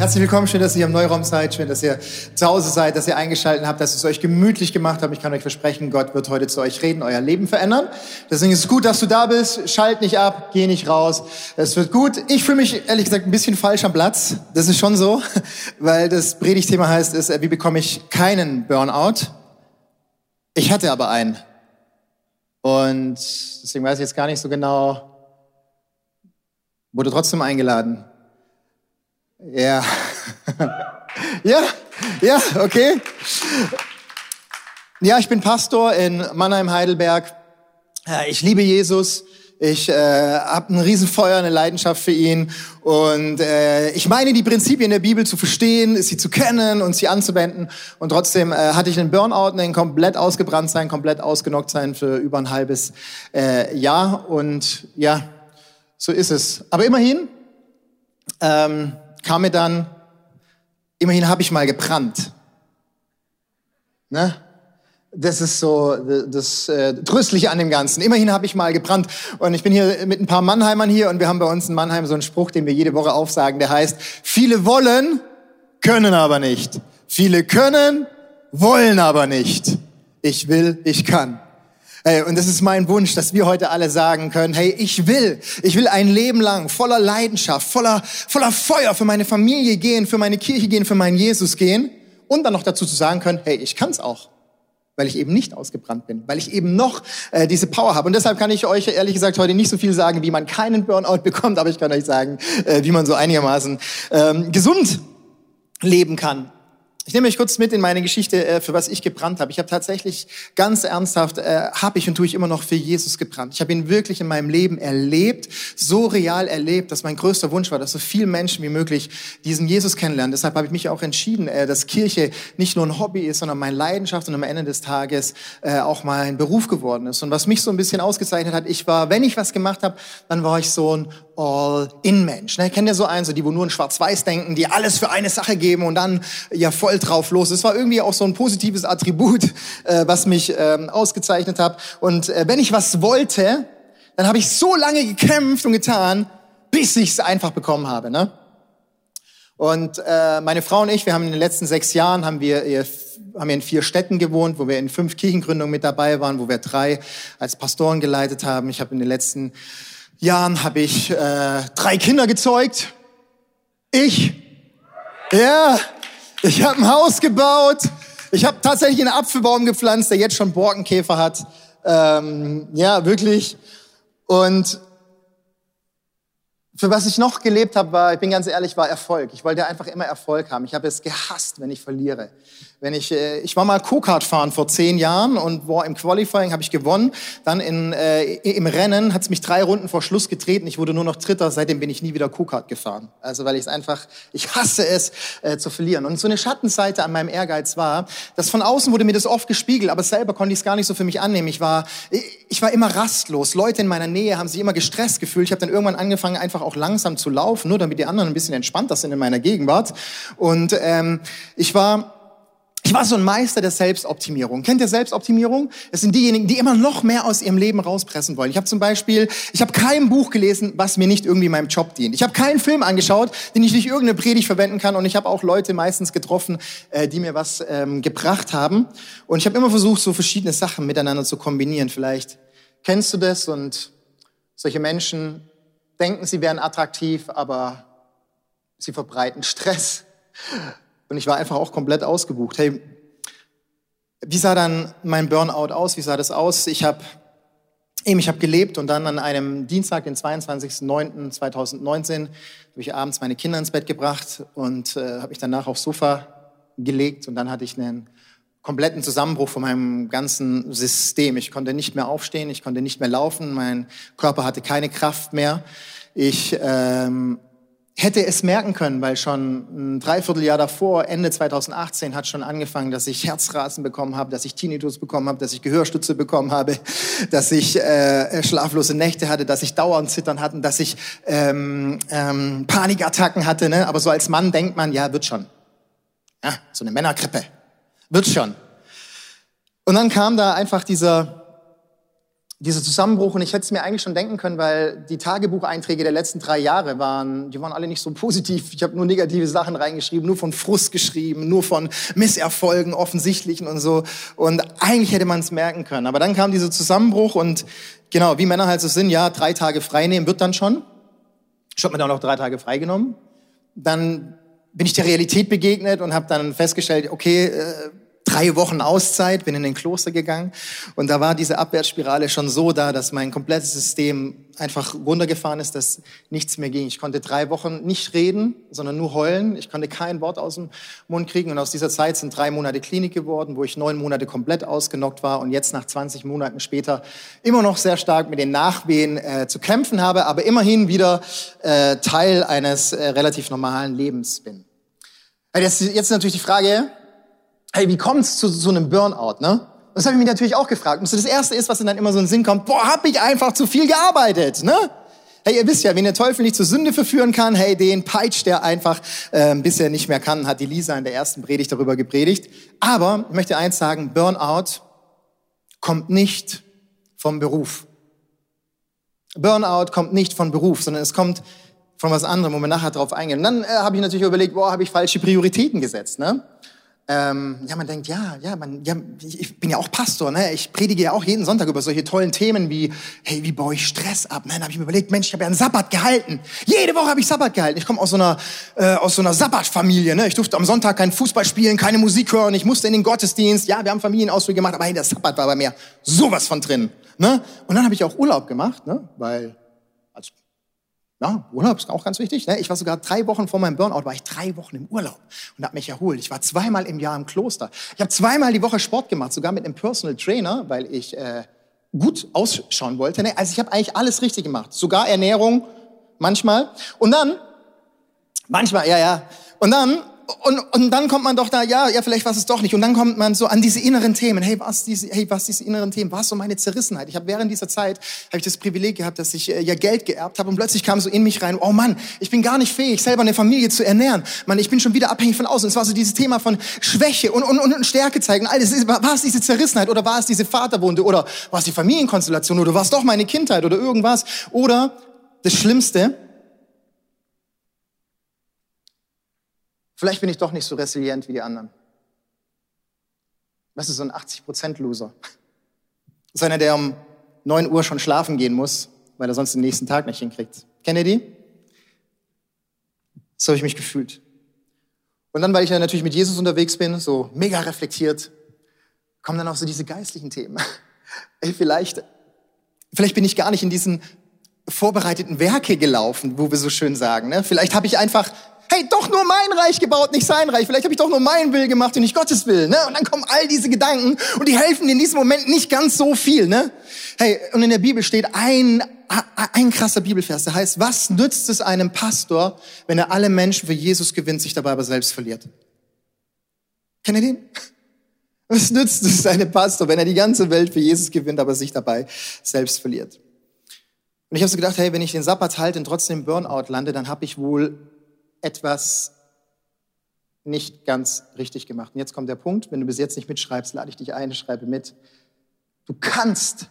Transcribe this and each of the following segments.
Herzlich willkommen, schön, dass ihr im Neuraum seid, schön, dass ihr zu Hause seid, dass ihr eingeschaltet habt, dass es euch gemütlich gemacht habt. Ich kann euch versprechen, Gott wird heute zu euch reden, euer Leben verändern. Deswegen ist es gut, dass du da bist. Schalt nicht ab, geh nicht raus. Es wird gut. Ich fühle mich ehrlich gesagt ein bisschen falsch am Platz. Das ist schon so, weil das Predigtthema heißt, ist, wie bekomme ich keinen Burnout? Ich hatte aber einen. Und deswegen weiß ich jetzt gar nicht so genau, wurde trotzdem eingeladen. Ja. ja, ja, okay. Ja, ich bin Pastor in Mannheim-Heidelberg. Ich liebe Jesus. Ich äh, habe ein Riesenfeuer, eine Leidenschaft für ihn. Und äh, ich meine, die Prinzipien der Bibel zu verstehen, sie zu kennen und sie anzuwenden. Und trotzdem äh, hatte ich einen Burnout, einen komplett ausgebrannt sein, komplett ausgenockt sein für über ein halbes äh, Jahr. Und ja, so ist es. Aber immerhin, ähm, kam mir dann, immerhin habe ich mal gebrannt. Ne? Das ist so das äh, Tröstliche an dem Ganzen. Immerhin habe ich mal gebrannt. Und ich bin hier mit ein paar Mannheimern hier und wir haben bei uns in Mannheim so einen Spruch, den wir jede Woche aufsagen, der heißt, viele wollen, können aber nicht. Viele können, wollen aber nicht. Ich will, ich kann. Hey, und das ist mein Wunsch, dass wir heute alle sagen können, hey, ich will, ich will ein Leben lang voller Leidenschaft, voller, voller Feuer für meine Familie gehen, für meine Kirche gehen, für meinen Jesus gehen und dann noch dazu zu sagen können, hey, ich kann's auch, weil ich eben nicht ausgebrannt bin, weil ich eben noch äh, diese Power habe. Und deshalb kann ich euch ehrlich gesagt heute nicht so viel sagen, wie man keinen Burnout bekommt, aber ich kann euch sagen, äh, wie man so einigermaßen ähm, gesund leben kann. Ich nehme euch kurz mit in meine Geschichte, äh, für was ich gebrannt habe. Ich habe tatsächlich ganz ernsthaft, äh, habe ich und tue ich immer noch für Jesus gebrannt. Ich habe ihn wirklich in meinem Leben erlebt, so real erlebt, dass mein größter Wunsch war, dass so viele Menschen wie möglich diesen Jesus kennenlernen. Deshalb habe ich mich auch entschieden, äh, dass Kirche nicht nur ein Hobby ist, sondern meine Leidenschaft und am Ende des Tages auch mal ein Beruf geworden ist. Und was mich so ein bisschen ausgezeichnet hat, ich war, wenn ich was gemacht habe, dann war ich so ein All-in-Mensch. Ne? Kennt ihr so einen, so die, wo nur in Schwarz-Weiß denken, die alles für eine Sache geben und dann ja voll drauf los. Es war irgendwie auch so ein positives Attribut, äh, was mich ähm, ausgezeichnet hat. Und äh, wenn ich was wollte, dann habe ich so lange gekämpft und getan, bis ich es einfach bekommen habe. Ne? Und äh, meine Frau und ich, wir haben in den letzten sechs Jahren haben wir, haben wir in vier Städten gewohnt, wo wir in fünf Kirchengründungen mit dabei waren, wo wir drei als Pastoren geleitet haben. Ich habe in den letzten Jahren habe ich äh, drei Kinder gezeugt. Ich, ja, ich habe ein Haus gebaut. Ich habe tatsächlich einen Apfelbaum gepflanzt, der jetzt schon Borkenkäfer hat. Ähm, ja, wirklich. Und für was ich noch gelebt habe, war, ich bin ganz ehrlich, war Erfolg. Ich wollte einfach immer Erfolg haben. Ich habe es gehasst, wenn ich verliere. Wenn ich, äh, ich war mal Co-Kart fahren vor zehn Jahren und war im Qualifying habe ich gewonnen. Dann in, äh, im Rennen hat es mich drei Runden vor Schluss getreten. Ich wurde nur noch Dritter. Seitdem bin ich nie wieder Co-Kart gefahren. Also weil ich es einfach, ich hasse es äh, zu verlieren. Und so eine Schattenseite an meinem Ehrgeiz war, dass von außen wurde mir das oft gespiegelt, aber selber konnte ich es gar nicht so für mich annehmen. Ich war, ich war immer rastlos. Leute in meiner Nähe haben sich immer gestresst gefühlt. Ich habe dann irgendwann angefangen, einfach auch langsam zu laufen, nur damit die anderen ein bisschen entspannter sind in meiner Gegenwart. Und ähm, ich war ich war so ein Meister der Selbstoptimierung. Kennt ihr Selbstoptimierung? Es sind diejenigen, die immer noch mehr aus ihrem Leben rauspressen wollen. Ich habe zum Beispiel, ich habe kein Buch gelesen, was mir nicht irgendwie meinem Job dient. Ich habe keinen Film angeschaut, den ich nicht irgendeine Predigt verwenden kann. Und ich habe auch Leute meistens getroffen, äh, die mir was ähm, gebracht haben. Und ich habe immer versucht, so verschiedene Sachen miteinander zu kombinieren. Vielleicht kennst du das und solche Menschen denken, sie wären attraktiv, aber sie verbreiten Stress und ich war einfach auch komplett ausgebucht. Hey, wie sah dann mein Burnout aus? Wie sah das aus? Ich habe eben, gelebt und dann an einem Dienstag, den 22.09.2019, habe ich abends meine Kinder ins Bett gebracht und äh, habe mich danach aufs Sofa gelegt und dann hatte ich einen kompletten Zusammenbruch von meinem ganzen System. Ich konnte nicht mehr aufstehen, ich konnte nicht mehr laufen, mein Körper hatte keine Kraft mehr. Ich ähm, hätte es merken können, weil schon ein Dreivierteljahr davor, Ende 2018, hat schon angefangen, dass ich Herzrasen bekommen habe, dass ich Tinnitus bekommen habe, dass ich Gehörstütze bekommen habe, dass ich äh, schlaflose Nächte hatte, dass ich dauernd Zittern hatte, dass ich ähm, ähm, Panikattacken hatte. Ne? Aber so als Mann denkt man, ja, wird schon. Ja, so eine Männergrippe. Wird schon. Und dann kam da einfach dieser, dieser Zusammenbruch und ich hätte es mir eigentlich schon denken können, weil die Tagebucheinträge der letzten drei Jahre waren, die waren alle nicht so positiv. Ich habe nur negative Sachen reingeschrieben, nur von Frust geschrieben, nur von Misserfolgen, offensichtlichen und so. Und eigentlich hätte man es merken können. Aber dann kam dieser Zusammenbruch und genau, wie Männer halt so sind, ja, drei Tage frei nehmen wird dann schon. Ich habe mir dann auch drei Tage freigenommen. Dann bin ich der Realität begegnet und habe dann festgestellt, okay, äh, drei Wochen Auszeit, bin in den Kloster gegangen und da war diese Abwärtsspirale schon so da, dass mein komplettes System einfach runtergefahren ist, dass nichts mehr ging. Ich konnte drei Wochen nicht reden, sondern nur heulen. Ich konnte kein Wort aus dem Mund kriegen und aus dieser Zeit sind drei Monate Klinik geworden, wo ich neun Monate komplett ausgenockt war und jetzt nach 20 Monaten später immer noch sehr stark mit den Nachwehen äh, zu kämpfen habe, aber immerhin wieder äh, Teil eines äh, relativ normalen Lebens bin. Jetzt ist natürlich die Frage, hey, wie kommt's zu so einem Burnout, ne? Das habe ich mich natürlich auch gefragt. Und das erste ist, was dann immer so in den Sinn kommt, boah, hab ich einfach zu viel gearbeitet, ne? Hey, ihr wisst ja, wen der Teufel nicht zur Sünde verführen kann, hey, den peitscht der einfach, äh, bis er nicht mehr kann, hat die Lisa in der ersten Predigt darüber gepredigt. Aber ich möchte eins sagen, Burnout kommt nicht vom Beruf. Burnout kommt nicht von Beruf, sondern es kommt von was anderem, wo wir nachher drauf eingehen. Und dann äh, habe ich natürlich überlegt, boah, habe ich falsche Prioritäten gesetzt, ne? Ähm, ja, man denkt, ja, ja, man, ja, ich bin ja auch Pastor, ne? Ich predige ja auch jeden Sonntag über solche tollen Themen wie, hey, wie baue ich Stress ab? Ne? Dann habe ich mir überlegt, Mensch, ich habe ja einen Sabbat gehalten. Jede Woche habe ich Sabbat gehalten. Ich komme aus so einer äh, aus so einer Sabbatfamilie, ne? Ich durfte am Sonntag kein Fußball spielen, keine Musik hören, ich musste in den Gottesdienst. Ja, wir haben Familienausflüge gemacht, aber hey, der Sabbat war bei mir sowas von drin, ne? Und dann habe ich auch Urlaub gemacht, ne? Weil ja, Urlaub ist auch ganz wichtig. Ne? Ich war sogar drei Wochen vor meinem Burnout, war ich drei Wochen im Urlaub und habe mich erholt. Ich war zweimal im Jahr im Kloster. Ich habe zweimal die Woche Sport gemacht, sogar mit einem Personal Trainer, weil ich äh, gut ausschauen wollte. Ne? Also ich habe eigentlich alles richtig gemacht, sogar Ernährung manchmal. Und dann, manchmal, ja, ja. Und dann und, und dann kommt man doch da, ja, ja, vielleicht war es doch nicht. Und dann kommt man so an diese inneren Themen. Hey, was diese, hey, was diese inneren Themen? Was so meine Zerrissenheit? Ich habe während dieser Zeit habe ich das Privileg gehabt, dass ich äh, ja Geld geerbt habe und plötzlich kam so in mich rein, oh Mann, ich bin gar nicht fähig, selber eine Familie zu ernähren. Mann, ich bin schon wieder abhängig von außen. Es war so dieses Thema von Schwäche und, und, und Stärke zeigen. Alles, war es diese Zerrissenheit oder war es diese Vaterwunde oder war es die Familienkonstellation oder war es doch meine Kindheit oder irgendwas? Oder das Schlimmste, Vielleicht bin ich doch nicht so resilient wie die anderen. Was ist so ein 80%-Loser? Das ist einer, der um 9 Uhr schon schlafen gehen muss, weil er sonst den nächsten Tag nicht hinkriegt. Kennt ihr die? So habe ich mich gefühlt. Und dann, weil ich ja natürlich mit Jesus unterwegs bin, so mega reflektiert, kommen dann auch so diese geistlichen Themen. Vielleicht, vielleicht bin ich gar nicht in diesen vorbereiteten Werke gelaufen, wo wir so schön sagen. Ne? Vielleicht habe ich einfach hey, doch nur mein Reich gebaut, nicht sein Reich. Vielleicht habe ich doch nur meinen Will gemacht und nicht Gottes Will. Ne? Und dann kommen all diese Gedanken und die helfen in diesem Moment nicht ganz so viel. Ne? Hey, und in der Bibel steht ein, ein krasser Bibelvers, der heißt, was nützt es einem Pastor, wenn er alle Menschen für Jesus gewinnt, sich dabei aber selbst verliert? Kennt ihr den? Was nützt es einem Pastor, wenn er die ganze Welt für Jesus gewinnt, aber sich dabei selbst verliert? Und ich habe so gedacht, hey, wenn ich den Sabbat halte und trotzdem Burnout lande, dann habe ich wohl etwas nicht ganz richtig gemacht. Und jetzt kommt der Punkt, wenn du bis jetzt nicht mitschreibst, lade ich dich ein, schreibe mit. Du kannst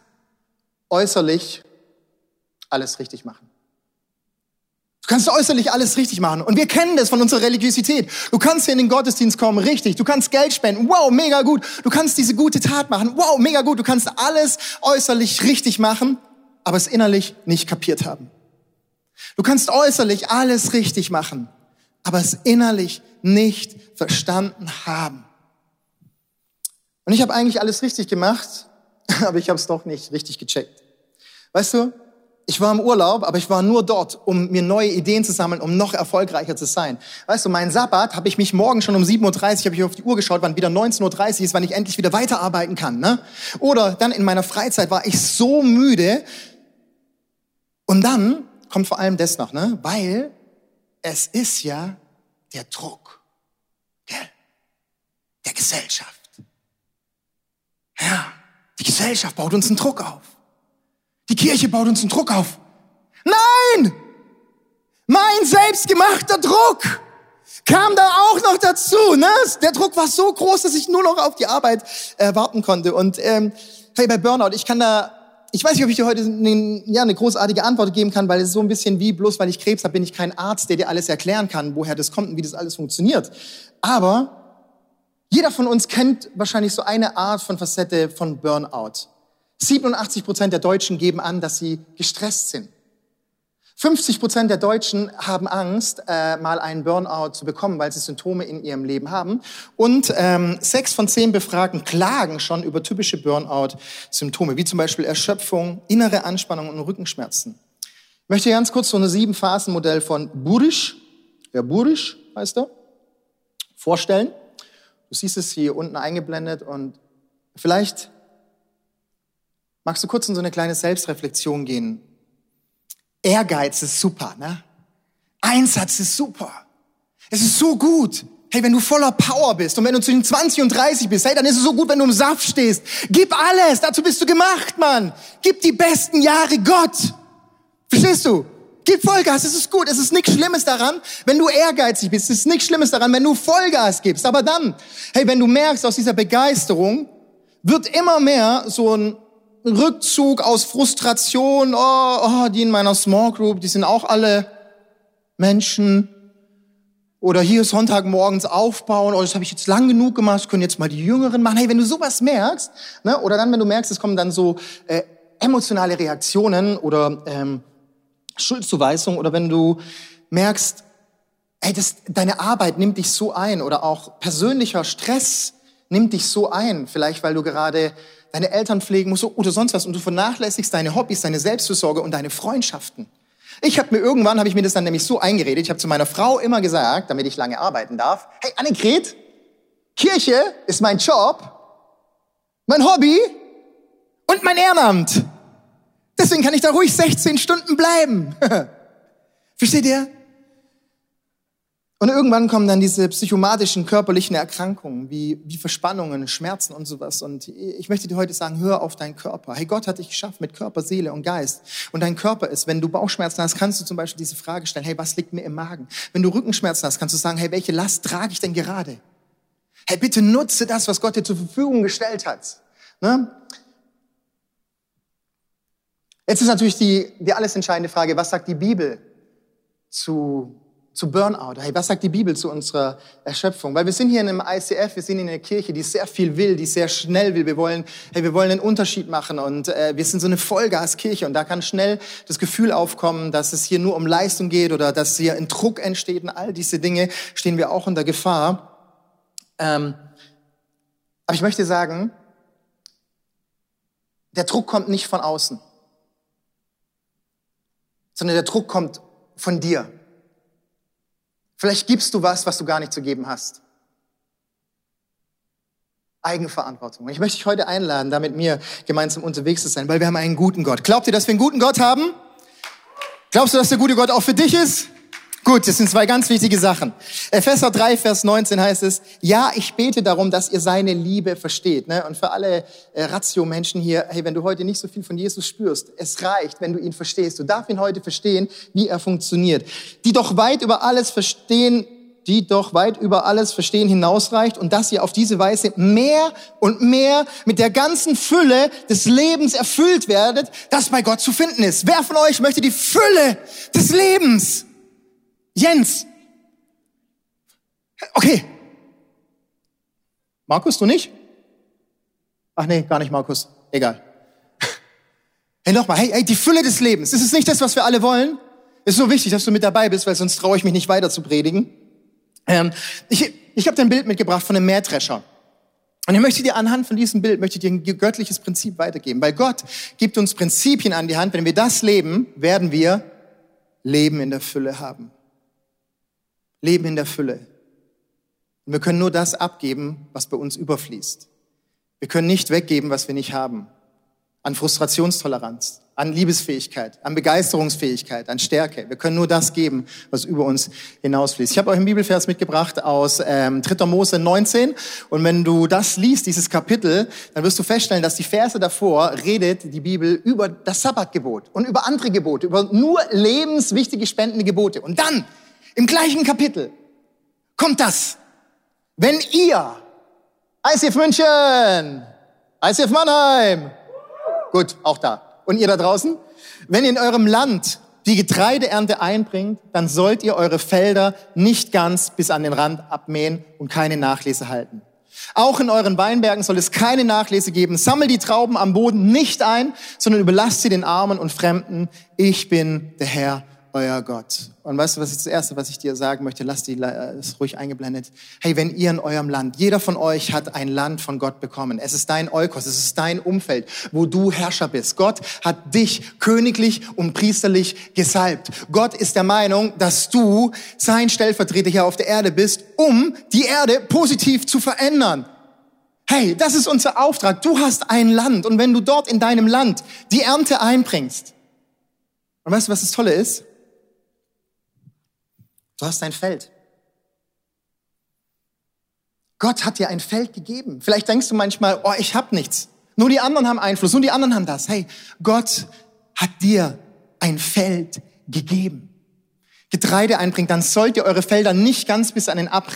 äußerlich alles richtig machen. Du kannst äußerlich alles richtig machen. Und wir kennen das von unserer Religiosität. Du kannst hier in den Gottesdienst kommen, richtig. Du kannst Geld spenden. Wow, mega gut. Du kannst diese gute Tat machen. Wow, mega gut. Du kannst alles äußerlich richtig machen, aber es innerlich nicht kapiert haben. Du kannst äußerlich alles richtig machen, aber es innerlich nicht verstanden haben. Und ich habe eigentlich alles richtig gemacht, aber ich habe es doch nicht richtig gecheckt. Weißt du, ich war im Urlaub, aber ich war nur dort, um mir neue Ideen zu sammeln, um noch erfolgreicher zu sein. Weißt du, mein Sabbat habe ich mich morgen schon um 7.30 Uhr, habe ich auf die Uhr geschaut, wann wieder 19.30 Uhr ist, wann ich endlich wieder weiterarbeiten kann. Ne? Oder dann in meiner Freizeit war ich so müde. Und dann kommt vor allem das noch, ne? weil es ist ja der Druck gell? der Gesellschaft. Ja, die Gesellschaft baut uns einen Druck auf. Die Kirche baut uns einen Druck auf. Nein! Mein selbstgemachter Druck. Kam da auch noch dazu, ne? Der Druck war so groß, dass ich nur noch auf die Arbeit äh, warten konnte. Und ähm, hey, bei Burnout, ich kann da ich weiß nicht, ob ich dir heute eine, ja, eine großartige Antwort geben kann, weil es ist so ein bisschen wie, bloß weil ich Krebs habe, bin ich kein Arzt, der dir alles erklären kann, woher das kommt und wie das alles funktioniert. Aber jeder von uns kennt wahrscheinlich so eine Art von Facette von Burnout. 87 Prozent der Deutschen geben an, dass sie gestresst sind. 50 Prozent der Deutschen haben Angst, äh, mal einen Burnout zu bekommen, weil sie Symptome in ihrem Leben haben. Und ähm, sechs von zehn Befragten klagen schon über typische Burnout-Symptome, wie zum Beispiel Erschöpfung, innere Anspannung und Rückenschmerzen. Ich möchte ganz kurz so ein Sieben-Phasen-Modell von Burisch, ja Burisch heißt er, vorstellen. Du siehst es hier unten eingeblendet und vielleicht magst du kurz in so eine kleine Selbstreflexion gehen. Ehrgeiz ist super, ne? Einsatz ist super. Es ist so gut. Hey, wenn du voller Power bist und wenn du zwischen 20 und 30 bist, hey, dann ist es so gut, wenn du im Saft stehst. Gib alles, dazu bist du gemacht, Mann. Gib die besten Jahre Gott. Verstehst du? Gib Vollgas, es ist gut, es ist nichts Schlimmes daran, wenn du ehrgeizig bist, es ist nichts Schlimmes daran, wenn du Vollgas gibst. Aber dann, hey, wenn du merkst, aus dieser Begeisterung wird immer mehr so ein Rückzug aus Frustration, oh, oh, die in meiner Small Group, die sind auch alle Menschen. Oder hier Sonntagmorgens aufbauen, oh, das habe ich jetzt lang genug gemacht, können jetzt mal die Jüngeren machen. Hey, wenn du sowas merkst, ne, oder dann, wenn du merkst, es kommen dann so äh, emotionale Reaktionen oder ähm, Schuldzuweisung, oder wenn du merkst, hey, das, deine Arbeit nimmt dich so ein, oder auch persönlicher Stress nimmt dich so ein, vielleicht weil du gerade deine Eltern pflegen musst oder sonst was und du vernachlässigst deine Hobbys, deine Selbstfürsorge und deine Freundschaften. Ich habe mir irgendwann, habe ich mir das dann nämlich so eingeredet, ich habe zu meiner Frau immer gesagt, damit ich lange arbeiten darf, hey Annegret, Kirche ist mein Job, mein Hobby und mein Ehrenamt. Deswegen kann ich da ruhig 16 Stunden bleiben. Versteht ihr? Und irgendwann kommen dann diese psychomatischen körperlichen Erkrankungen wie, wie Verspannungen, Schmerzen und sowas. Und ich möchte dir heute sagen, hör auf deinen Körper. Hey, Gott hat dich geschaffen mit Körper, Seele und Geist. Und dein Körper ist, wenn du Bauchschmerzen hast, kannst du zum Beispiel diese Frage stellen, hey, was liegt mir im Magen? Wenn du Rückenschmerzen hast, kannst du sagen, hey, welche Last trage ich denn gerade? Hey, bitte nutze das, was Gott dir zur Verfügung gestellt hat. Ne? Jetzt ist natürlich die, die alles entscheidende Frage, was sagt die Bibel zu zu Burnout. Hey, was sagt die Bibel zu unserer Erschöpfung? Weil wir sind hier in einem ICF, wir sind in einer Kirche, die sehr viel will, die sehr schnell will. Wir wollen, hey, wir wollen einen Unterschied machen und äh, wir sind so eine Vollgaskirche und da kann schnell das Gefühl aufkommen, dass es hier nur um Leistung geht oder dass hier ein Druck entsteht und all diese Dinge stehen wir auch unter Gefahr. Ähm, aber ich möchte sagen, der Druck kommt nicht von außen, sondern der Druck kommt von dir. Vielleicht gibst du was, was du gar nicht zu geben hast. Eigenverantwortung. Ich möchte dich heute einladen, da mit mir gemeinsam unterwegs zu sein, weil wir haben einen guten Gott. Glaubt ihr, dass wir einen guten Gott haben? Glaubst du, dass der gute Gott auch für dich ist? Gut, das sind zwei ganz wichtige Sachen. Epheser 3, Vers 19 heißt es, ja, ich bete darum, dass ihr seine Liebe versteht. Ne? Und für alle äh, Ratio-Menschen hier, hey, wenn du heute nicht so viel von Jesus spürst, es reicht, wenn du ihn verstehst. Du darfst ihn heute verstehen, wie er funktioniert. Die doch weit über alles verstehen, die doch weit über alles Verstehen hinausreicht und dass ihr auf diese Weise mehr und mehr mit der ganzen Fülle des Lebens erfüllt werdet, das bei Gott zu finden ist. Wer von euch möchte die Fülle des Lebens? Jens. Okay. Markus, du nicht? Ach nee, gar nicht Markus. Egal. Hey, nochmal, hey, hey, die Fülle des Lebens. Ist es nicht das, was wir alle wollen? Ist so wichtig, dass du mit dabei bist, weil sonst traue ich mich nicht weiter zu predigen. Ähm, ich ich habe dir ein Bild mitgebracht von einem Mähdrescher. Und ich möchte dir anhand von diesem Bild, möchte dir ein göttliches Prinzip weitergeben. Weil Gott gibt uns Prinzipien an die Hand. Wenn wir das leben, werden wir Leben in der Fülle haben. Leben in der Fülle. Und wir können nur das abgeben, was bei uns überfließt. Wir können nicht weggeben, was wir nicht haben. An Frustrationstoleranz, an Liebesfähigkeit, an Begeisterungsfähigkeit, an Stärke. Wir können nur das geben, was über uns hinausfließt. Ich habe euch einen Bibelvers mitgebracht aus ähm, 3. Mose 19. Und wenn du das liest, dieses Kapitel, dann wirst du feststellen, dass die Verse davor redet die Bibel über das Sabbatgebot und über andere Gebote, über nur lebenswichtige spendende Gebote. Und dann im gleichen Kapitel kommt das. Wenn ihr, ICF München, ICF Mannheim, gut, auch da. Und ihr da draußen, wenn ihr in eurem Land die Getreideernte einbringt, dann sollt ihr eure Felder nicht ganz bis an den Rand abmähen und keine Nachlese halten. Auch in euren Weinbergen soll es keine Nachlese geben. Sammelt die Trauben am Boden nicht ein, sondern überlasst sie den Armen und Fremden. Ich bin der Herr, euer Gott. Und weißt du, was ist das Erste, was ich dir sagen möchte? Lass die, äh, ist ruhig eingeblendet. Hey, wenn ihr in eurem Land, jeder von euch hat ein Land von Gott bekommen. Es ist dein Eukos, es ist dein Umfeld, wo du Herrscher bist. Gott hat dich königlich und priesterlich gesalbt. Gott ist der Meinung, dass du sein Stellvertreter hier auf der Erde bist, um die Erde positiv zu verändern. Hey, das ist unser Auftrag. Du hast ein Land und wenn du dort in deinem Land die Ernte einbringst, und weißt du, was das Tolle ist? Du hast ein Feld. Gott hat dir ein Feld gegeben. Vielleicht denkst du manchmal, oh, ich habe nichts. Nur die anderen haben Einfluss, nur die anderen haben das. Hey, Gott hat dir ein Feld gegeben. Getreide einbringt, dann sollt ihr eure Felder nicht ganz bis an den Ab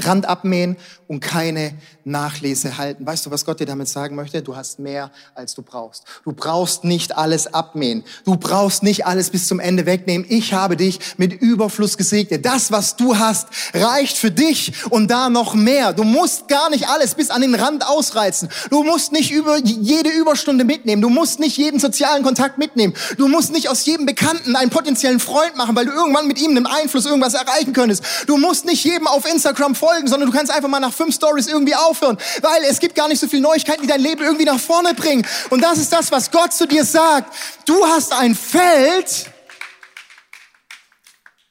Rand abmähen und keine Nachlese halten. Weißt du, was Gott dir damit sagen möchte? Du hast mehr, als du brauchst. Du brauchst nicht alles abmähen. Du brauchst nicht alles bis zum Ende wegnehmen. Ich habe dich mit Überfluss gesegnet. Das, was du hast, reicht für dich und da noch mehr. Du musst gar nicht alles bis an den Rand ausreizen. Du musst nicht über jede Überstunde mitnehmen. Du musst nicht jeden sozialen Kontakt mitnehmen. Du musst nicht aus jedem Bekannten einen potenziellen Freund machen, weil du irgendwann mit ihm einen Einfluss irgendwas erreichen könntest. Du musst nicht jedem auf Instagram folgen, sondern du kannst einfach mal nach fünf Stories irgendwie aufhören, weil es gibt gar nicht so viele Neuigkeiten, die dein Leben irgendwie nach vorne bringen. Und das ist das, was Gott zu dir sagt. Du hast ein Feld.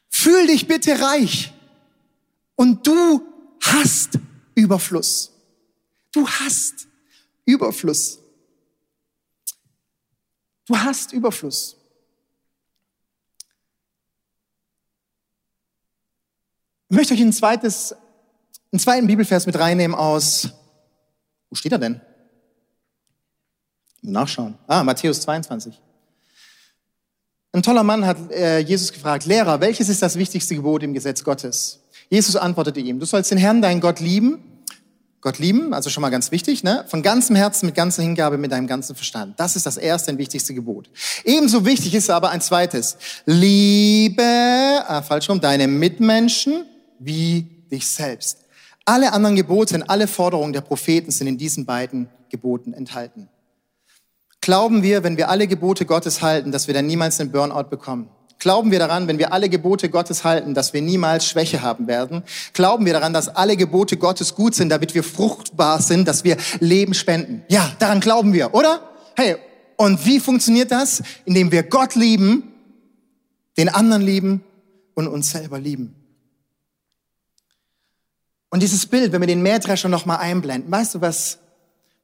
Fühl dich bitte reich. Und du hast Überfluss. Du hast Überfluss. Du hast Überfluss. Ich möchte euch ein zweites einen zweiten Bibelvers mit reinnehmen aus, wo steht er denn? Nachschauen. Ah, Matthäus 22. Ein toller Mann hat äh, Jesus gefragt, Lehrer, welches ist das wichtigste Gebot im Gesetz Gottes? Jesus antwortete ihm, du sollst den Herrn, deinen Gott lieben. Gott lieben, also schon mal ganz wichtig, ne? von ganzem Herzen, mit ganzer Hingabe, mit deinem ganzen Verstand. Das ist das erste und wichtigste Gebot. Ebenso wichtig ist aber ein zweites. Liebe, ah, falsch rum, deine Mitmenschen wie dich selbst. Alle anderen Gebote und alle Forderungen der Propheten sind in diesen beiden Geboten enthalten. Glauben wir, wenn wir alle Gebote Gottes halten, dass wir dann niemals einen Burnout bekommen? Glauben wir daran, wenn wir alle Gebote Gottes halten, dass wir niemals Schwäche haben werden? Glauben wir daran, dass alle Gebote Gottes gut sind, damit wir fruchtbar sind, dass wir Leben spenden? Ja, daran glauben wir, oder? Hey, und wie funktioniert das? Indem wir Gott lieben, den anderen lieben und uns selber lieben. Und dieses Bild, wenn wir den Mähdrescher nochmal einblenden, weißt du, was,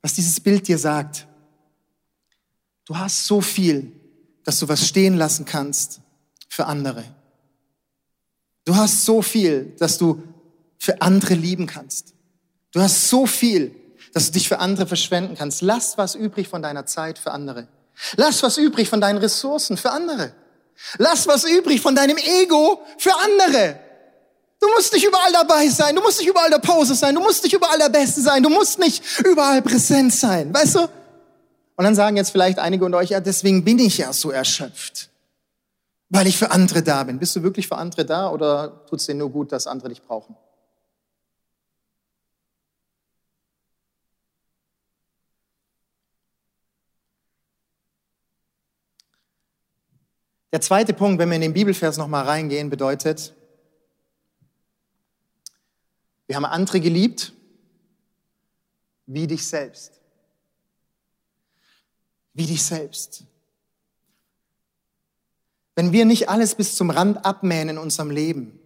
was dieses Bild dir sagt? Du hast so viel, dass du was stehen lassen kannst für andere. Du hast so viel, dass du für andere lieben kannst. Du hast so viel, dass du dich für andere verschwenden kannst. Lass was übrig von deiner Zeit für andere. Lass was übrig von deinen Ressourcen für andere. Lass was übrig von deinem Ego für andere. Du musst nicht überall dabei sein. Du musst nicht überall der Pause sein. Du musst nicht überall der Beste sein. Du musst nicht überall präsent sein. Weißt du? Und dann sagen jetzt vielleicht einige unter euch, ja, deswegen bin ich ja so erschöpft. Weil ich für andere da bin. Bist du wirklich für andere da oder tut es dir nur gut, dass andere dich brauchen? Der zweite Punkt, wenn wir in den Bibelvers nochmal reingehen, bedeutet, wir haben andere geliebt wie dich selbst. Wie dich selbst. Wenn wir nicht alles bis zum Rand abmähen in unserem Leben,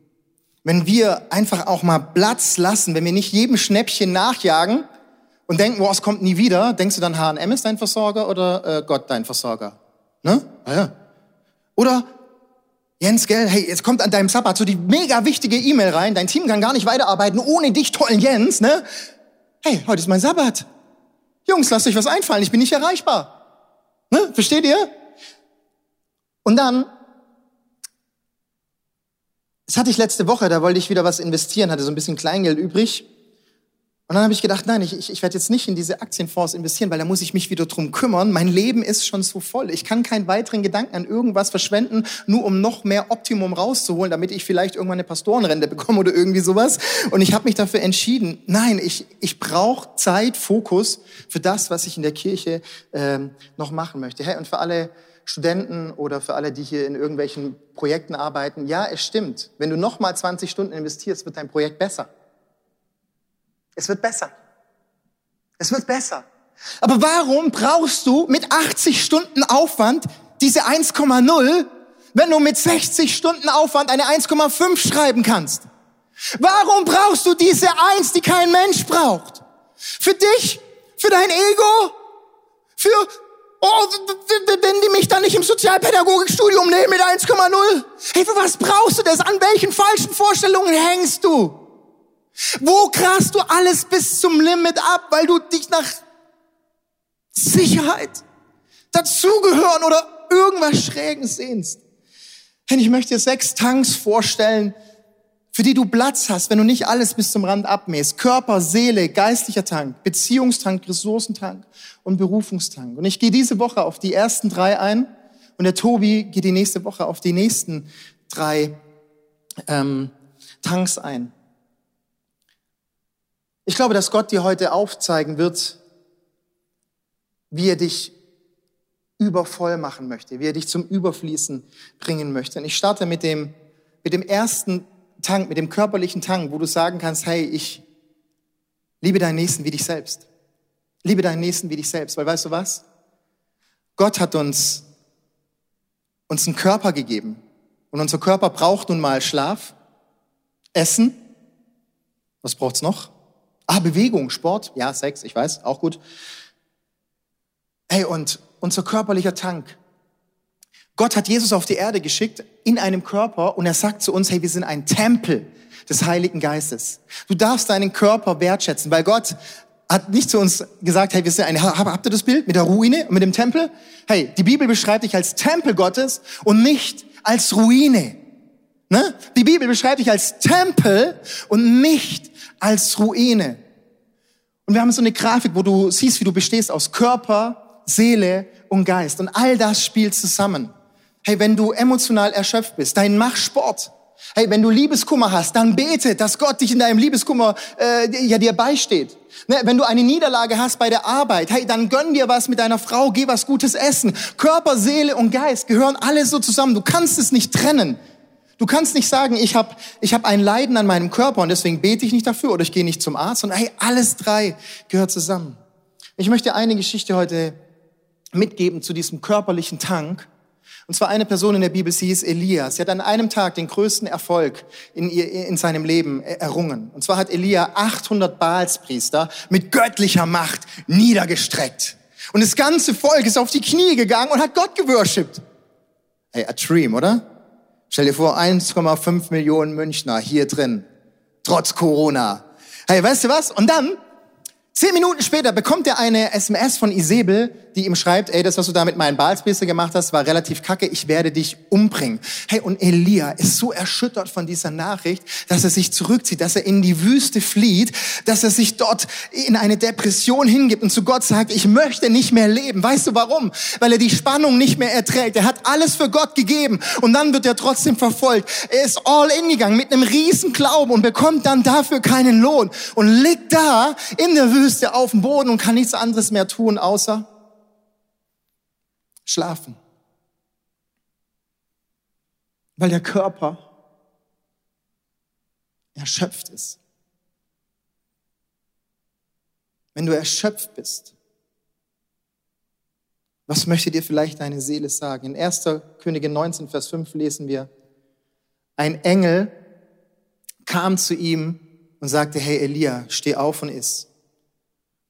wenn wir einfach auch mal Platz lassen, wenn wir nicht jedem Schnäppchen nachjagen und denken, boah, es kommt nie wieder, denkst du dann H&M ist dein Versorger oder äh, Gott dein Versorger? Ne? Ah, ja. Oder Jens, gell, hey, jetzt kommt an deinem Sabbat so die mega wichtige E-Mail rein, dein Team kann gar nicht weiterarbeiten ohne dich, tollen Jens, ne? Hey, heute ist mein Sabbat. Jungs, lasst euch was einfallen, ich bin nicht erreichbar. Ne? Versteht ihr? Und dann Das hatte ich letzte Woche, da wollte ich wieder was investieren, hatte so ein bisschen Kleingeld übrig. Und dann habe ich gedacht, nein, ich, ich, ich werde jetzt nicht in diese Aktienfonds investieren, weil da muss ich mich wieder drum kümmern. Mein Leben ist schon so voll. Ich kann keinen weiteren Gedanken an irgendwas verschwenden, nur um noch mehr Optimum rauszuholen, damit ich vielleicht irgendwann eine Pastorenrente bekomme oder irgendwie sowas. Und ich habe mich dafür entschieden, nein, ich, ich brauche Zeit, Fokus für das, was ich in der Kirche ähm, noch machen möchte. Hey, und für alle Studenten oder für alle, die hier in irgendwelchen Projekten arbeiten, ja, es stimmt. Wenn du noch mal 20 Stunden investierst, wird dein Projekt besser. Es wird besser. Es wird besser. Aber warum brauchst du mit 80 Stunden Aufwand diese 1,0, wenn du mit 60 Stunden Aufwand eine 1,5 schreiben kannst? Warum brauchst du diese 1, die kein Mensch braucht? Für dich? Für dein Ego? Für, oh, wenn die mich dann nicht im Sozialpädagogikstudium nehmen mit 1,0? Hey, für was brauchst du das? An welchen falschen Vorstellungen hängst du? Wo grast du alles bis zum Limit ab, weil du dich nach Sicherheit, dazugehören oder irgendwas Schrägen sehnst? Hey, ich möchte dir sechs Tanks vorstellen, für die du Platz hast, wenn du nicht alles bis zum Rand abmähst. Körper, Seele, geistlicher Tank, Beziehungstank, Ressourcentank und Berufungstank. Und ich gehe diese Woche auf die ersten drei ein und der Tobi geht die nächste Woche auf die nächsten drei ähm, Tanks ein. Ich glaube, dass Gott dir heute aufzeigen wird, wie er dich übervoll machen möchte, wie er dich zum Überfließen bringen möchte. Und ich starte mit dem, mit dem ersten Tank, mit dem körperlichen Tank, wo du sagen kannst, hey, ich liebe deinen Nächsten wie dich selbst. Liebe deinen Nächsten wie dich selbst, weil weißt du was? Gott hat uns, uns einen Körper gegeben. Und unser Körper braucht nun mal Schlaf, Essen. Was braucht's noch? Ah, Bewegung, Sport, ja, Sex, ich weiß, auch gut. Hey, und unser körperlicher Tank. Gott hat Jesus auf die Erde geschickt in einem Körper und er sagt zu uns, hey, wir sind ein Tempel des Heiligen Geistes. Du darfst deinen Körper wertschätzen, weil Gott hat nicht zu uns gesagt, hey, wir sind eine, habt ihr das Bild mit der Ruine und mit dem Tempel? Hey, die Bibel beschreibt dich als Tempel Gottes und nicht als Ruine. Ne? Die Bibel beschreibt dich als Tempel und nicht als Ruine. Und wir haben so eine Grafik, wo du siehst, wie du bestehst aus Körper, Seele und Geist. Und all das spielt zusammen. Hey, wenn du emotional erschöpft bist, dann mach Sport. Hey, wenn du Liebeskummer hast, dann bete, dass Gott dich in deinem Liebeskummer äh, ja dir beisteht. Ne, wenn du eine Niederlage hast bei der Arbeit, hey, dann gönn dir was mit deiner Frau, geh was Gutes essen. Körper, Seele und Geist gehören alle so zusammen. Du kannst es nicht trennen. Du kannst nicht sagen, ich habe ich hab ein Leiden an meinem Körper und deswegen bete ich nicht dafür oder ich gehe nicht zum Arzt, sondern hey, alles drei gehört zusammen. Ich möchte eine Geschichte heute mitgeben zu diesem körperlichen Tank. Und zwar eine Person in der Bibel, sie ist Elia. Sie hat an einem Tag den größten Erfolg in, ihr, in seinem Leben errungen. Und zwar hat Elia 800 Baalspriester mit göttlicher Macht niedergestreckt. Und das ganze Volk ist auf die Knie gegangen und hat Gott geworshipped. Hey, a dream, oder? Stell dir vor, 1,5 Millionen Münchner hier drin, trotz Corona. Hey, weißt du was? Und dann Zehn Minuten später bekommt er eine SMS von Isabel, die ihm schreibt, ey, das, was du da mit meinen Baalspriester gemacht hast, war relativ kacke, ich werde dich umbringen. Hey, und Elia ist so erschüttert von dieser Nachricht, dass er sich zurückzieht, dass er in die Wüste flieht, dass er sich dort in eine Depression hingibt und zu Gott sagt, ich möchte nicht mehr leben. Weißt du warum? Weil er die Spannung nicht mehr erträgt. Er hat alles für Gott gegeben und dann wird er trotzdem verfolgt. Er ist all in gegangen mit einem riesen Glauben und bekommt dann dafür keinen Lohn und liegt da in der Wüste auf dem Boden und kann nichts anderes mehr tun, außer schlafen. Weil der Körper erschöpft ist. Wenn du erschöpft bist, was möchte dir vielleicht deine Seele sagen? In 1. Könige 19, Vers 5 lesen wir, ein Engel kam zu ihm und sagte, hey Elia, steh auf und iss.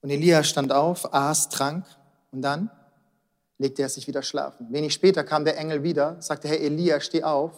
Und Elia stand auf, aß, trank und dann legte er sich wieder schlafen. Wenig später kam der Engel wieder, sagte, hey Elia, steh auf,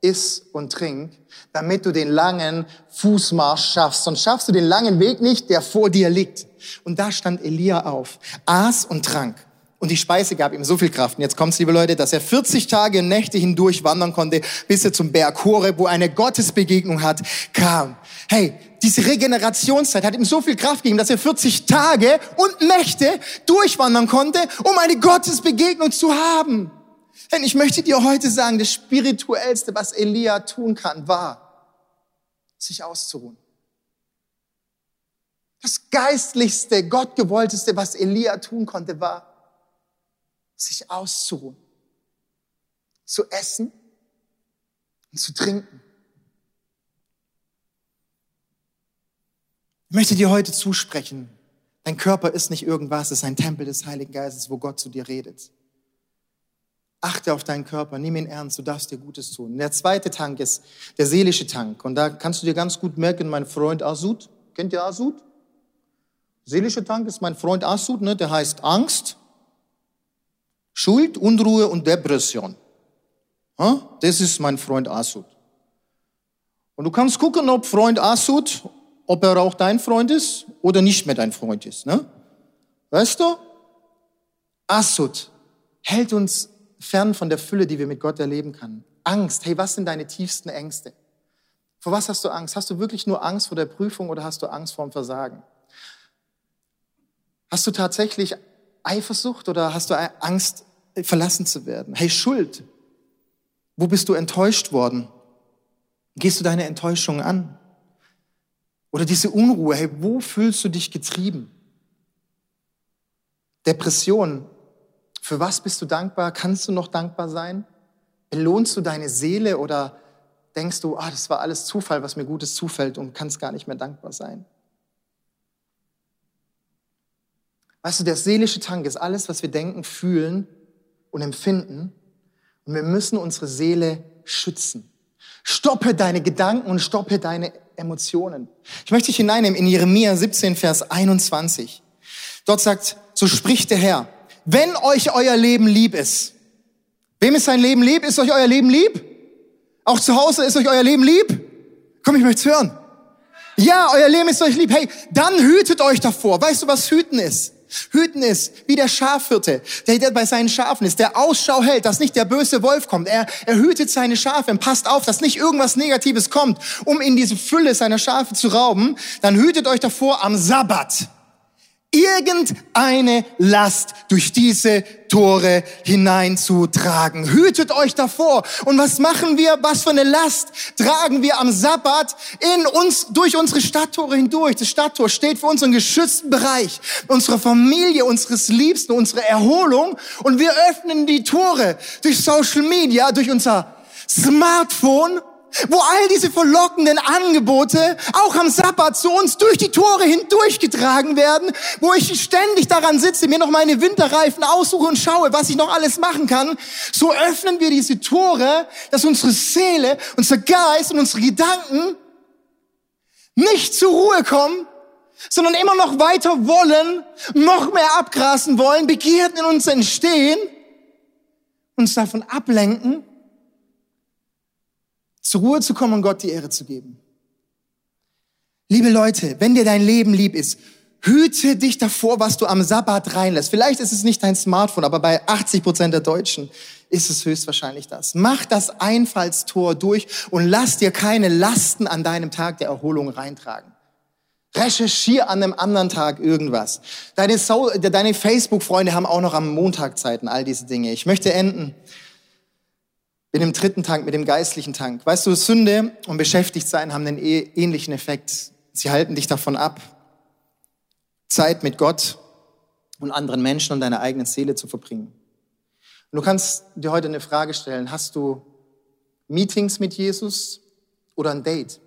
iss und trink, damit du den langen Fußmarsch schaffst. Sonst schaffst du den langen Weg nicht, der vor dir liegt. Und da stand Elia auf, aß und trank. Und die Speise gab ihm so viel Kraft. Und jetzt kommt's, liebe Leute, dass er 40 Tage und Nächte hindurch wandern konnte, bis er zum Berg Horeb, wo eine Gottesbegegnung hat, kam. Hey, diese Regenerationszeit hat ihm so viel Kraft gegeben, dass er 40 Tage und Nächte durchwandern konnte, um eine Gottesbegegnung zu haben. Denn ich möchte dir heute sagen, das Spirituellste, was Elia tun kann, war, sich auszuruhen. Das geistlichste, gottgewollteste, was Elia tun konnte, war, sich auszuruhen, zu essen und zu trinken. Ich möchte dir heute zusprechen, dein Körper ist nicht irgendwas, es ist ein Tempel des Heiligen Geistes, wo Gott zu dir redet. Achte auf deinen Körper, nimm ihn ernst, du darfst dir Gutes tun. Der zweite Tank ist der seelische Tank. Und da kannst du dir ganz gut merken, mein Freund Asud, kennt ihr Asud? Seelische Tank ist mein Freund Asud, ne? der heißt Angst, Schuld, Unruhe und Depression. Das ist mein Freund Asud. Und du kannst gucken, ob Freund Asud, ob er auch dein Freund ist oder nicht mehr dein Freund ist. Ne? Weißt du? Asud hält uns fern von der Fülle, die wir mit Gott erleben können. Angst. Hey, was sind deine tiefsten Ängste? Vor was hast du Angst? Hast du wirklich nur Angst vor der Prüfung oder hast du Angst vor dem Versagen? Hast du tatsächlich Eifersucht oder hast du Angst, verlassen zu werden? Hey, Schuld. Wo bist du enttäuscht worden? Gehst du deine Enttäuschung an? Oder diese Unruhe, hey, wo fühlst du dich getrieben? Depression. Für was bist du dankbar? Kannst du noch dankbar sein? Belohnst du deine Seele oder denkst du, ah, das war alles Zufall, was mir Gutes zufällt und kannst gar nicht mehr dankbar sein? Weißt du, der seelische Tank ist alles, was wir denken, fühlen und empfinden. Und wir müssen unsere Seele schützen. Stoppe deine Gedanken und stoppe deine Emotionen. Ich möchte dich hineinnehmen in Jeremia 17, Vers 21. Dort sagt, so spricht der Herr, wenn euch euer Leben lieb ist, wem ist sein Leben lieb? Ist euch euer Leben lieb? Auch zu Hause ist euch euer Leben lieb? Komm, ich möchte hören. Ja, euer Leben ist euch lieb. Hey, dann hütet euch davor. Weißt du, was hüten ist? Hüten ist wie der Schafhirte, der, bei seinen Schafen ist, der Ausschau hält, dass nicht der böse Wolf kommt. Er, er hütet seine Schafe und passt auf, dass nicht irgendwas Negatives kommt, um in diese Fülle seiner Schafe zu rauben. Dann hütet euch davor am Sabbat irgendeine Last durch diese Tore hineinzutragen. Hütet euch davor. Und was machen wir? Was für eine Last tragen wir am Sabbat in uns, durch unsere Stadttore hindurch? Das Stadttor steht für unseren geschützten Bereich, unsere Familie, unseres Liebsten, unsere Erholung. Und wir öffnen die Tore durch Social Media, durch unser Smartphone wo all diese verlockenden Angebote auch am Sabbat zu uns durch die Tore hindurchgetragen werden, wo ich ständig daran sitze, mir noch meine Winterreifen aussuche und schaue, was ich noch alles machen kann, so öffnen wir diese Tore, dass unsere Seele, unser Geist und unsere Gedanken nicht zur Ruhe kommen, sondern immer noch weiter wollen, noch mehr abgrasen wollen, Begierden in uns entstehen, uns davon ablenken, zur Ruhe zu kommen und Gott die Ehre zu geben. Liebe Leute, wenn dir dein Leben lieb ist, hüte dich davor, was du am Sabbat reinlässt. Vielleicht ist es nicht dein Smartphone, aber bei 80 Prozent der Deutschen ist es höchstwahrscheinlich das. Mach das Einfallstor durch und lass dir keine Lasten an deinem Tag der Erholung reintragen. Recherchier an einem anderen Tag irgendwas. Deine, so deine Facebook-Freunde haben auch noch am Montag Zeiten, all diese Dinge. Ich möchte enden mit dem dritten Tank, mit dem geistlichen Tank. Weißt du, Sünde und Beschäftigtsein haben einen e-, ähnlichen Effekt. Sie halten dich davon ab, Zeit mit Gott und anderen Menschen und deiner eigenen Seele zu verbringen. Und du kannst dir heute eine Frage stellen. Hast du Meetings mit Jesus oder ein Date?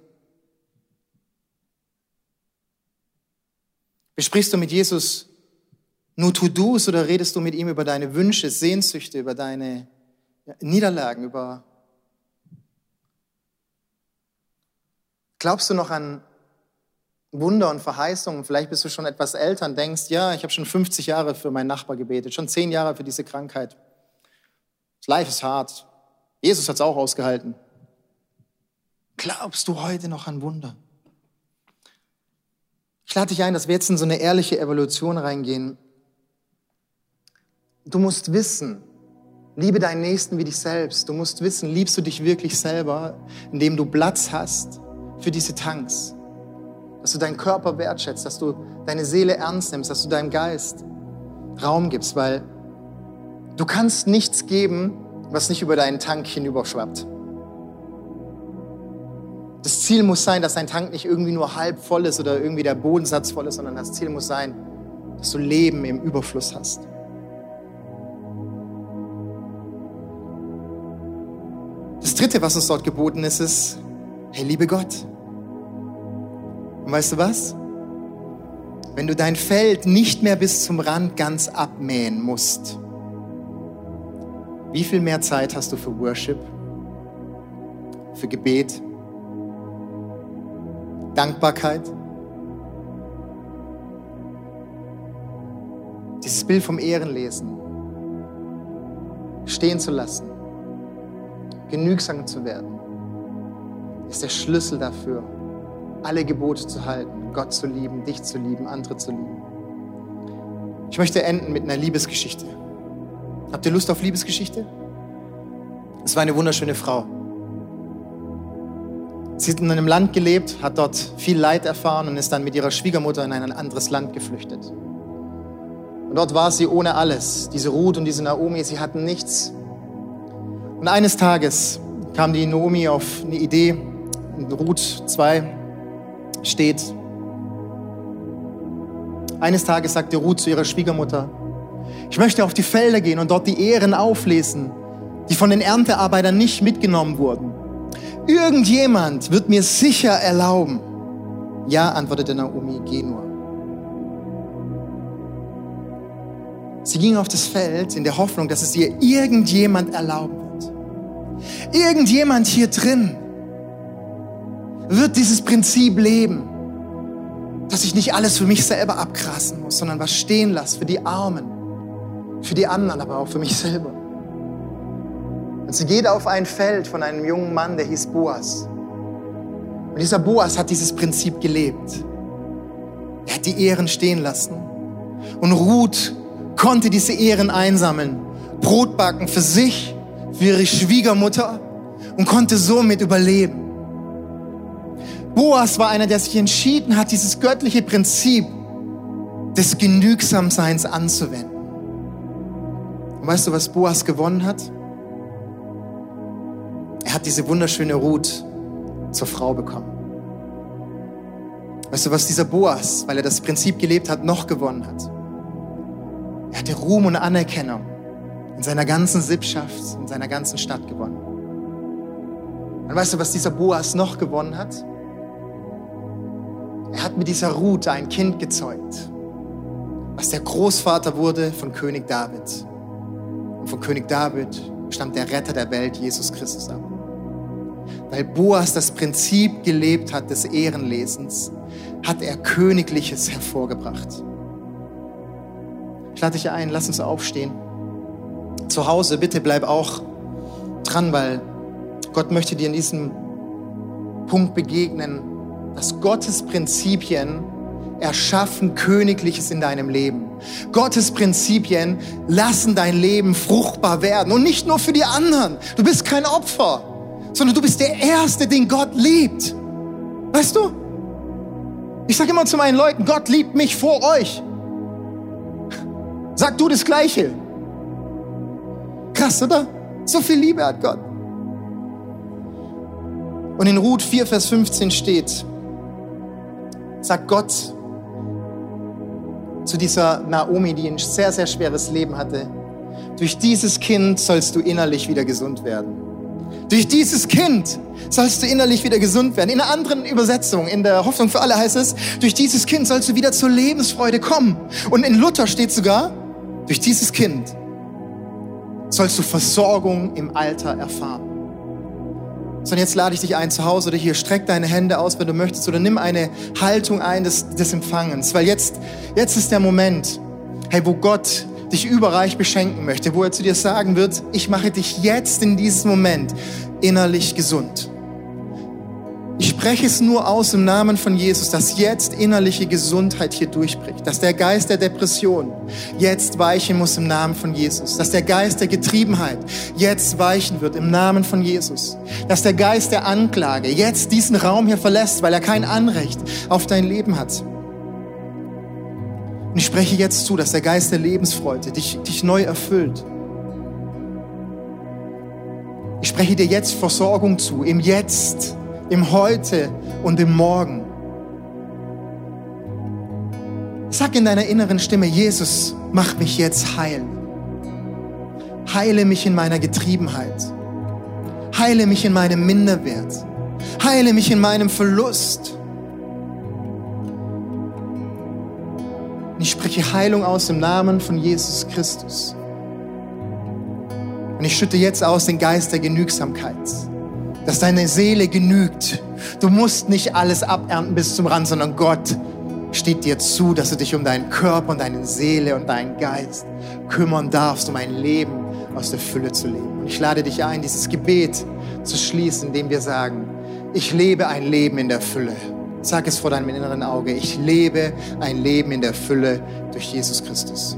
Besprichst du mit Jesus nur To-Dos oder redest du mit ihm über deine Wünsche, Sehnsüchte, über deine Niederlagen, über... Glaubst du noch an Wunder und Verheißungen? Vielleicht bist du schon etwas älter und denkst, ja, ich habe schon 50 Jahre für meinen Nachbar gebetet, schon 10 Jahre für diese Krankheit. Das Life ist hart. Jesus hat es auch ausgehalten. Glaubst du heute noch an Wunder? Ich lade dich ein, dass wir jetzt in so eine ehrliche Evolution reingehen du musst wissen, liebe deinen Nächsten wie dich selbst. Du musst wissen, liebst du dich wirklich selber, indem du Platz hast für diese Tanks. Dass du deinen Körper wertschätzt, dass du deine Seele ernst nimmst, dass du deinem Geist Raum gibst, weil du kannst nichts geben, was nicht über deinen Tank hinüberschwappt. Das Ziel muss sein, dass dein Tank nicht irgendwie nur halb voll ist oder irgendwie der Bodensatz voll ist, sondern das Ziel muss sein, dass du Leben im Überfluss hast. Dritte, was uns dort geboten ist, ist, hey, liebe Gott. Und weißt du was? Wenn du dein Feld nicht mehr bis zum Rand ganz abmähen musst, wie viel mehr Zeit hast du für Worship, für Gebet, Dankbarkeit? Dieses Bild vom Ehrenlesen stehen zu lassen, genügsam zu werden, ist der Schlüssel dafür, alle Gebote zu halten, Gott zu lieben, dich zu lieben, andere zu lieben. Ich möchte enden mit einer Liebesgeschichte. Habt ihr Lust auf Liebesgeschichte? Es war eine wunderschöne Frau. Sie hat in einem Land gelebt, hat dort viel Leid erfahren und ist dann mit ihrer Schwiegermutter in ein anderes Land geflüchtet. Und dort war sie ohne alles. Diese Ruth und diese Naomi, sie hatten nichts. Und eines Tages kam die Naomi auf eine Idee. In Ruth 2 steht, eines Tages sagte Ruth zu ihrer Schwiegermutter, ich möchte auf die Felder gehen und dort die Ehren auflesen, die von den Erntearbeitern nicht mitgenommen wurden. Irgendjemand wird mir sicher erlauben. Ja, antwortete Naomi, geh nur. Sie ging auf das Feld in der Hoffnung, dass es ihr irgendjemand erlauben wird. Irgendjemand hier drin wird dieses Prinzip leben, dass ich nicht alles für mich selber abkrassen muss, sondern was stehen lasse für die Armen für die anderen, aber auch für mich selber. Und sie geht auf ein Feld von einem jungen Mann, der hieß Boas. Und dieser Boas hat dieses Prinzip gelebt. Er hat die Ehren stehen lassen. Und Ruth konnte diese Ehren einsammeln, Brot backen für sich, für ihre Schwiegermutter und konnte somit überleben. Boas war einer, der sich entschieden hat, dieses göttliche Prinzip des Genügsamseins anzuwenden. Und weißt du, was Boas gewonnen hat? Er hat diese wunderschöne Ruth zur Frau bekommen. Weißt du, was dieser Boas, weil er das Prinzip gelebt hat, noch gewonnen hat? Er hatte Ruhm und Anerkennung in seiner ganzen Sippschaft, in seiner ganzen Stadt gewonnen. Und weißt du, was dieser Boas noch gewonnen hat? Er hat mit dieser Ruth ein Kind gezeugt, was der Großvater wurde von König David. Und von König David stammt der Retter der Welt, Jesus Christus, ab. Weil Boas das Prinzip gelebt hat des Ehrenlesens, hat er Königliches hervorgebracht. Ich lade dich ein, lass uns aufstehen. Zu Hause, bitte bleib auch dran, weil Gott möchte dir in diesem Punkt begegnen, dass Gottes Prinzipien erschaffen Königliches in deinem Leben. Gottes Prinzipien lassen dein Leben fruchtbar werden. Und nicht nur für die anderen. Du bist kein Opfer, sondern du bist der Erste, den Gott liebt. Weißt du? Ich sage immer zu meinen Leuten, Gott liebt mich vor euch. Sag du das Gleiche. Krass, oder? So viel Liebe hat Gott. Und in Ruth 4, Vers 15 steht, sagt Gott, zu dieser Naomi, die ein sehr, sehr schweres Leben hatte. Durch dieses Kind sollst du innerlich wieder gesund werden. Durch dieses Kind sollst du innerlich wieder gesund werden. In einer anderen Übersetzung, in der Hoffnung für alle heißt es, durch dieses Kind sollst du wieder zur Lebensfreude kommen. Und in Luther steht sogar, durch dieses Kind sollst du Versorgung im Alter erfahren sondern jetzt lade ich dich ein zu Hause oder hier, streck deine Hände aus, wenn du möchtest, oder nimm eine Haltung ein des, des Empfangens, weil jetzt, jetzt ist der Moment, hey, wo Gott dich überreich beschenken möchte, wo er zu dir sagen wird, ich mache dich jetzt in diesem Moment innerlich gesund. Ich spreche es nur aus im Namen von Jesus, dass jetzt innerliche Gesundheit hier durchbricht, dass der Geist der Depression jetzt weichen muss im Namen von Jesus, dass der Geist der Getriebenheit jetzt weichen wird im Namen von Jesus, dass der Geist der Anklage jetzt diesen Raum hier verlässt, weil er kein Anrecht auf dein Leben hat. Und ich spreche jetzt zu, dass der Geist der Lebensfreude dich, dich neu erfüllt. Ich spreche dir jetzt Versorgung zu, im Jetzt im Heute und im Morgen. Sag in deiner inneren Stimme, Jesus, mach mich jetzt heil. Heile mich in meiner Getriebenheit. Heile mich in meinem Minderwert. Heile mich in meinem Verlust. Und ich spreche Heilung aus im Namen von Jesus Christus. Und ich schütte jetzt aus den Geist der Genügsamkeit dass deine Seele genügt. Du musst nicht alles abernten bis zum Rand, sondern Gott steht dir zu, dass du dich um deinen Körper und deine Seele und deinen Geist kümmern darfst, um ein Leben aus der Fülle zu leben. Und ich lade dich ein, dieses Gebet zu schließen, indem wir sagen, ich lebe ein Leben in der Fülle. Sag es vor deinem inneren Auge, ich lebe ein Leben in der Fülle durch Jesus Christus.